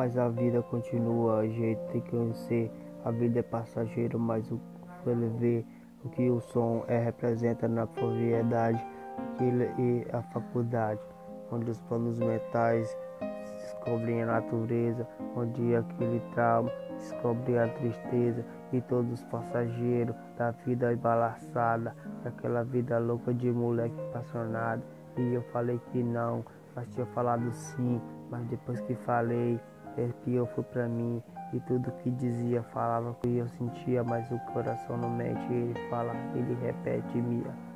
mas a vida continua, a gente tem que conhecer. A vida é passageiro, mas o ele vê, o que o som é, representa na propriedade e a faculdade, onde os planos mentais descobrem a natureza, onde aquele trauma descobre a tristeza e todos os passageiros da vida embalaçada, daquela vida louca de moleque apaixonado. E eu falei que não, mas tinha falado sim, mas depois que falei, é pior foi pra mim. E tudo que dizia falava que eu sentia, mas o coração não mente. Ele fala, ele repete, minha.